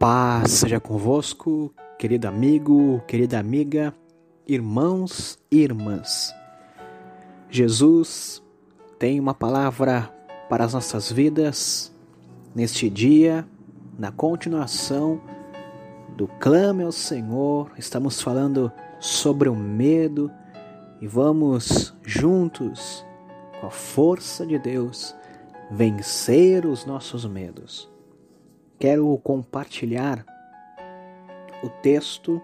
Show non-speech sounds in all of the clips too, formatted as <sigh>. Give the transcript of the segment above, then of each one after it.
paz seja convosco, querido amigo, querida amiga, irmãos e irmãs. Jesus tem uma palavra para as nossas vidas neste dia, na continuação do clame ao Senhor. Estamos falando sobre o medo e vamos juntos, com a força de Deus, vencer os nossos medos quero compartilhar o texto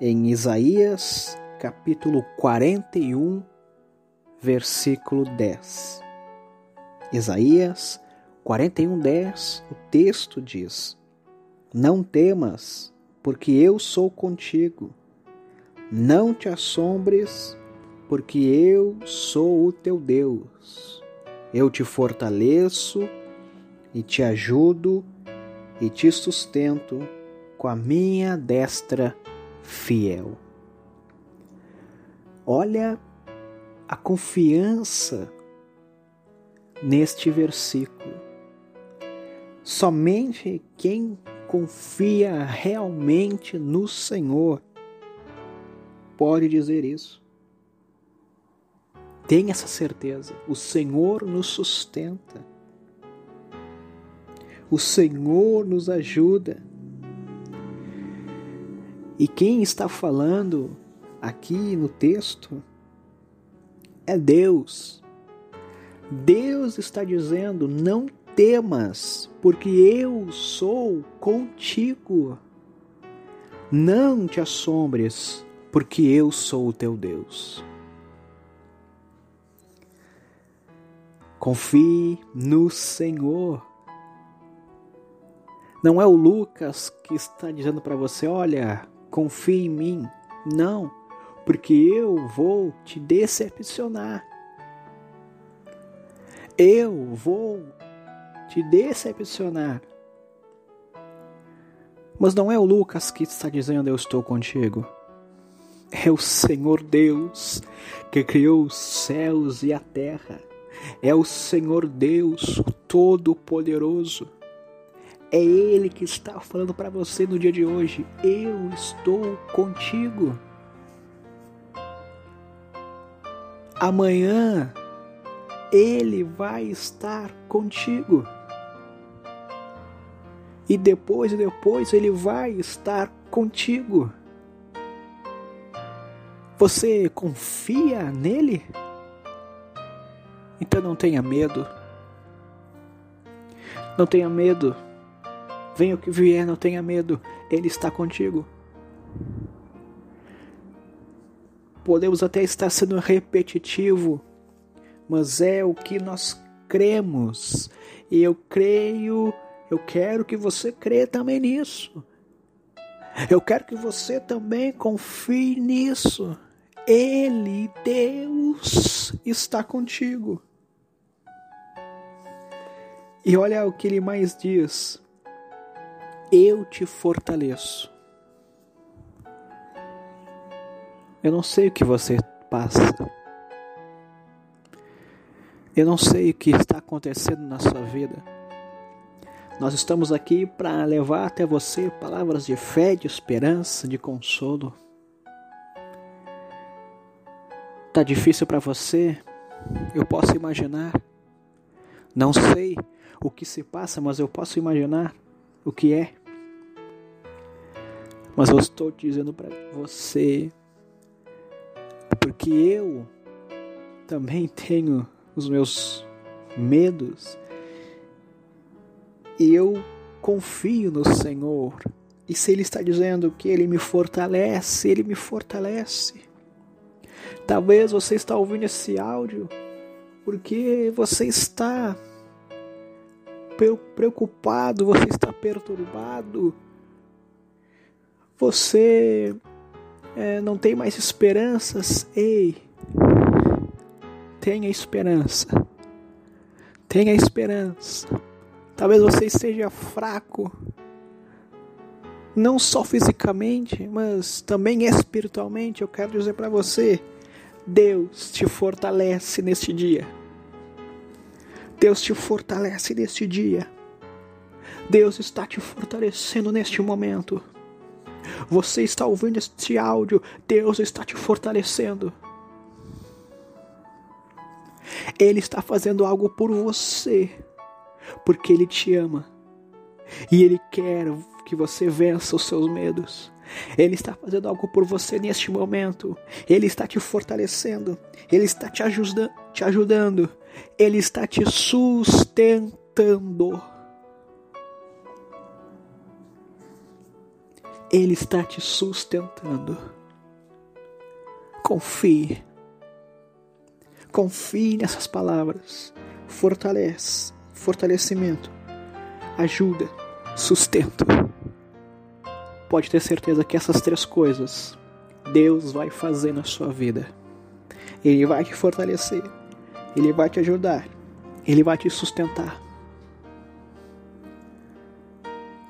em Isaías capítulo 41, versículo 10. Isaías 41, 10, o texto diz: Não temas, porque eu sou contigo. Não te assombres, porque eu sou o teu Deus. Eu te fortaleço e te ajudo e te sustento com a minha destra fiel. Olha a confiança neste versículo. Somente quem confia realmente no Senhor pode dizer isso. Tenha essa certeza. O Senhor nos sustenta. O Senhor nos ajuda. E quem está falando aqui no texto é Deus. Deus está dizendo: não temas, porque eu sou contigo. Não te assombres, porque eu sou o teu Deus. Confie no Senhor. Não é o Lucas que está dizendo para você: olha, confie em mim. Não, porque eu vou te decepcionar. Eu vou te decepcionar. Mas não é o Lucas que está dizendo: Eu estou contigo. É o Senhor Deus que criou os céus e a terra. É o Senhor Deus Todo-Poderoso é Ele que está falando para você no dia de hoje: Eu estou contigo. Amanhã Ele vai estar contigo. E depois e depois Ele vai estar contigo. Você confia nele? Então não tenha medo. Não tenha medo Venha o que vier, não tenha medo, Ele está contigo. Podemos até estar sendo repetitivo, mas é o que nós cremos. E eu creio, eu quero que você crê também nisso. Eu quero que você também confie nisso. Ele, Deus, está contigo. E olha o que ele mais diz: eu te fortaleço. Eu não sei o que você passa. Eu não sei o que está acontecendo na sua vida. Nós estamos aqui para levar até você palavras de fé, de esperança, de consolo. Tá difícil para você? Eu posso imaginar. Não sei o que se passa, mas eu posso imaginar o que é. Mas eu estou dizendo para você, porque eu também tenho os meus medos e eu confio no Senhor. E se Ele está dizendo que Ele me fortalece, Ele me fortalece. Talvez você está ouvindo esse áudio porque você está preocupado, você está perturbado você é, não tem mais esperanças? Ei, tenha esperança. Tenha esperança. Talvez você esteja fraco, não só fisicamente, mas também espiritualmente. Eu quero dizer para você: Deus te fortalece neste dia. Deus te fortalece neste dia. Deus está te fortalecendo neste momento. Você está ouvindo este áudio, Deus está te fortalecendo. Ele está fazendo algo por você, porque Ele te ama e Ele quer que você vença os seus medos. Ele está fazendo algo por você neste momento. Ele está te fortalecendo. Ele está te, ajuda te ajudando. Ele está te sustentando. Ele está te sustentando. Confie. Confie nessas palavras. Fortalece. Fortalecimento. Ajuda. Sustento. Pode ter certeza que essas três coisas Deus vai fazer na sua vida. Ele vai te fortalecer. Ele vai te ajudar. Ele vai te sustentar.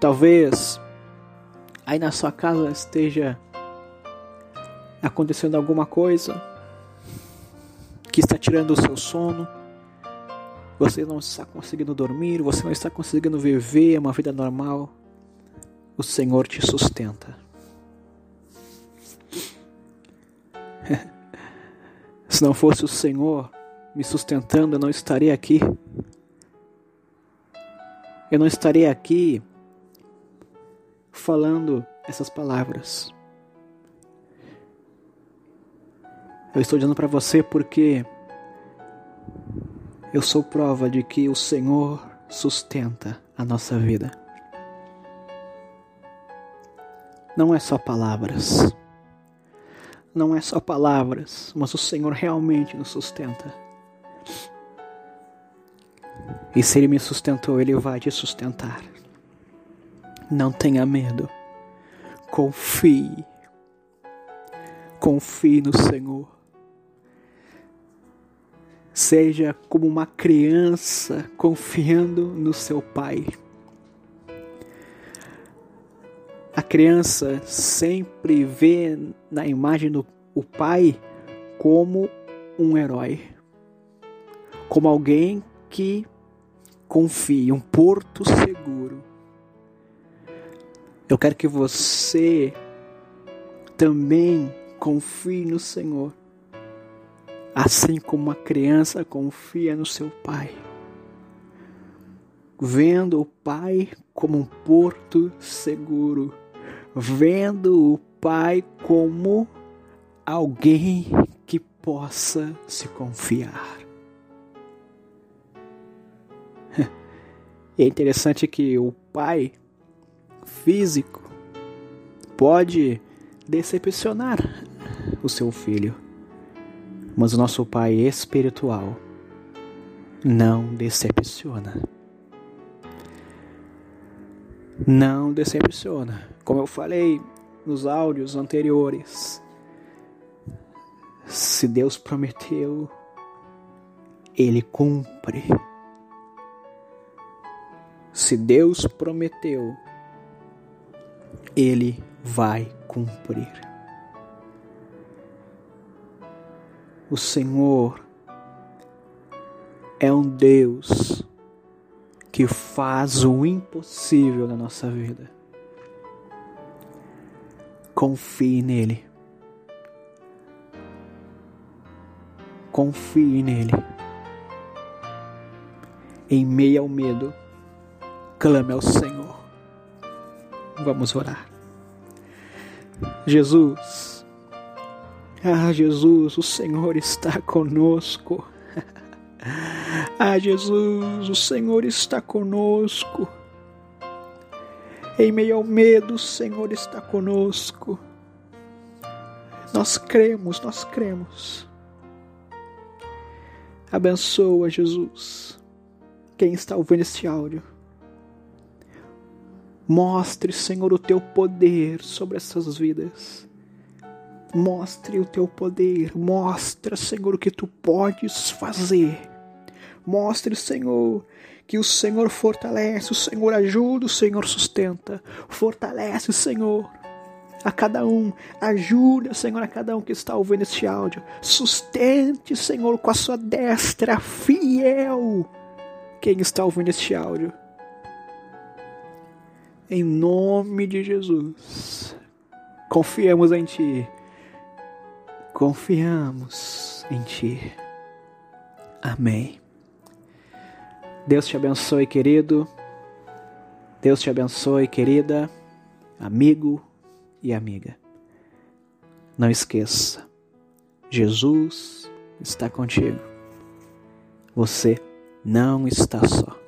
Talvez aí na sua casa esteja acontecendo alguma coisa que está tirando o seu sono, você não está conseguindo dormir, você não está conseguindo viver uma vida normal, o Senhor te sustenta. <laughs> Se não fosse o Senhor me sustentando, eu não estaria aqui. Eu não estaria aqui falando essas palavras. Eu estou dizendo para você porque eu sou prova de que o Senhor sustenta a nossa vida. Não é só palavras. Não é só palavras, mas o Senhor realmente nos sustenta. E se Ele me sustentou, Ele vai te sustentar. Não tenha medo. Confie. Confie no Senhor. Seja como uma criança confiando no seu pai. A criança sempre vê na imagem do o pai como um herói, como alguém que confia, um porto seguro. Eu quero que você também confie no Senhor, assim como uma criança confia no seu pai, vendo o pai como um porto seguro, vendo o pai como alguém que possa se confiar. <laughs> É interessante que o pai físico pode decepcionar o seu filho, mas o nosso Pai espiritual não decepciona. Não decepciona. Como eu falei nos áudios anteriores, se Deus prometeu, Ele cumpre. Se Deus prometeu, ele vai cumprir. O Senhor é um Deus que faz o impossível na nossa vida. Confie nele. Confie nele. Em meio ao medo, clame ao Senhor. Vamos orar. Jesus, ah, Jesus, o Senhor está conosco. <laughs> ah, Jesus, o Senhor está conosco. Em meio ao medo, o Senhor está conosco. Nós cremos, nós cremos. Abençoa, Jesus, quem está ouvindo este áudio. Mostre, Senhor, o teu poder sobre essas vidas. Mostre o teu poder. Mostra, Senhor, o que tu podes fazer. Mostre, Senhor, que o Senhor fortalece, o Senhor ajuda, o Senhor sustenta. Fortalece, Senhor, a cada um. Ajuda, Senhor, a cada um que está ouvindo este áudio. Sustente, Senhor, com a sua destra fiel quem está ouvindo este áudio. Em nome de Jesus. Confiamos em Ti. Confiamos em Ti. Amém. Deus te abençoe, querido. Deus te abençoe, querida, amigo e amiga. Não esqueça, Jesus está contigo. Você não está só.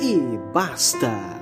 e basta!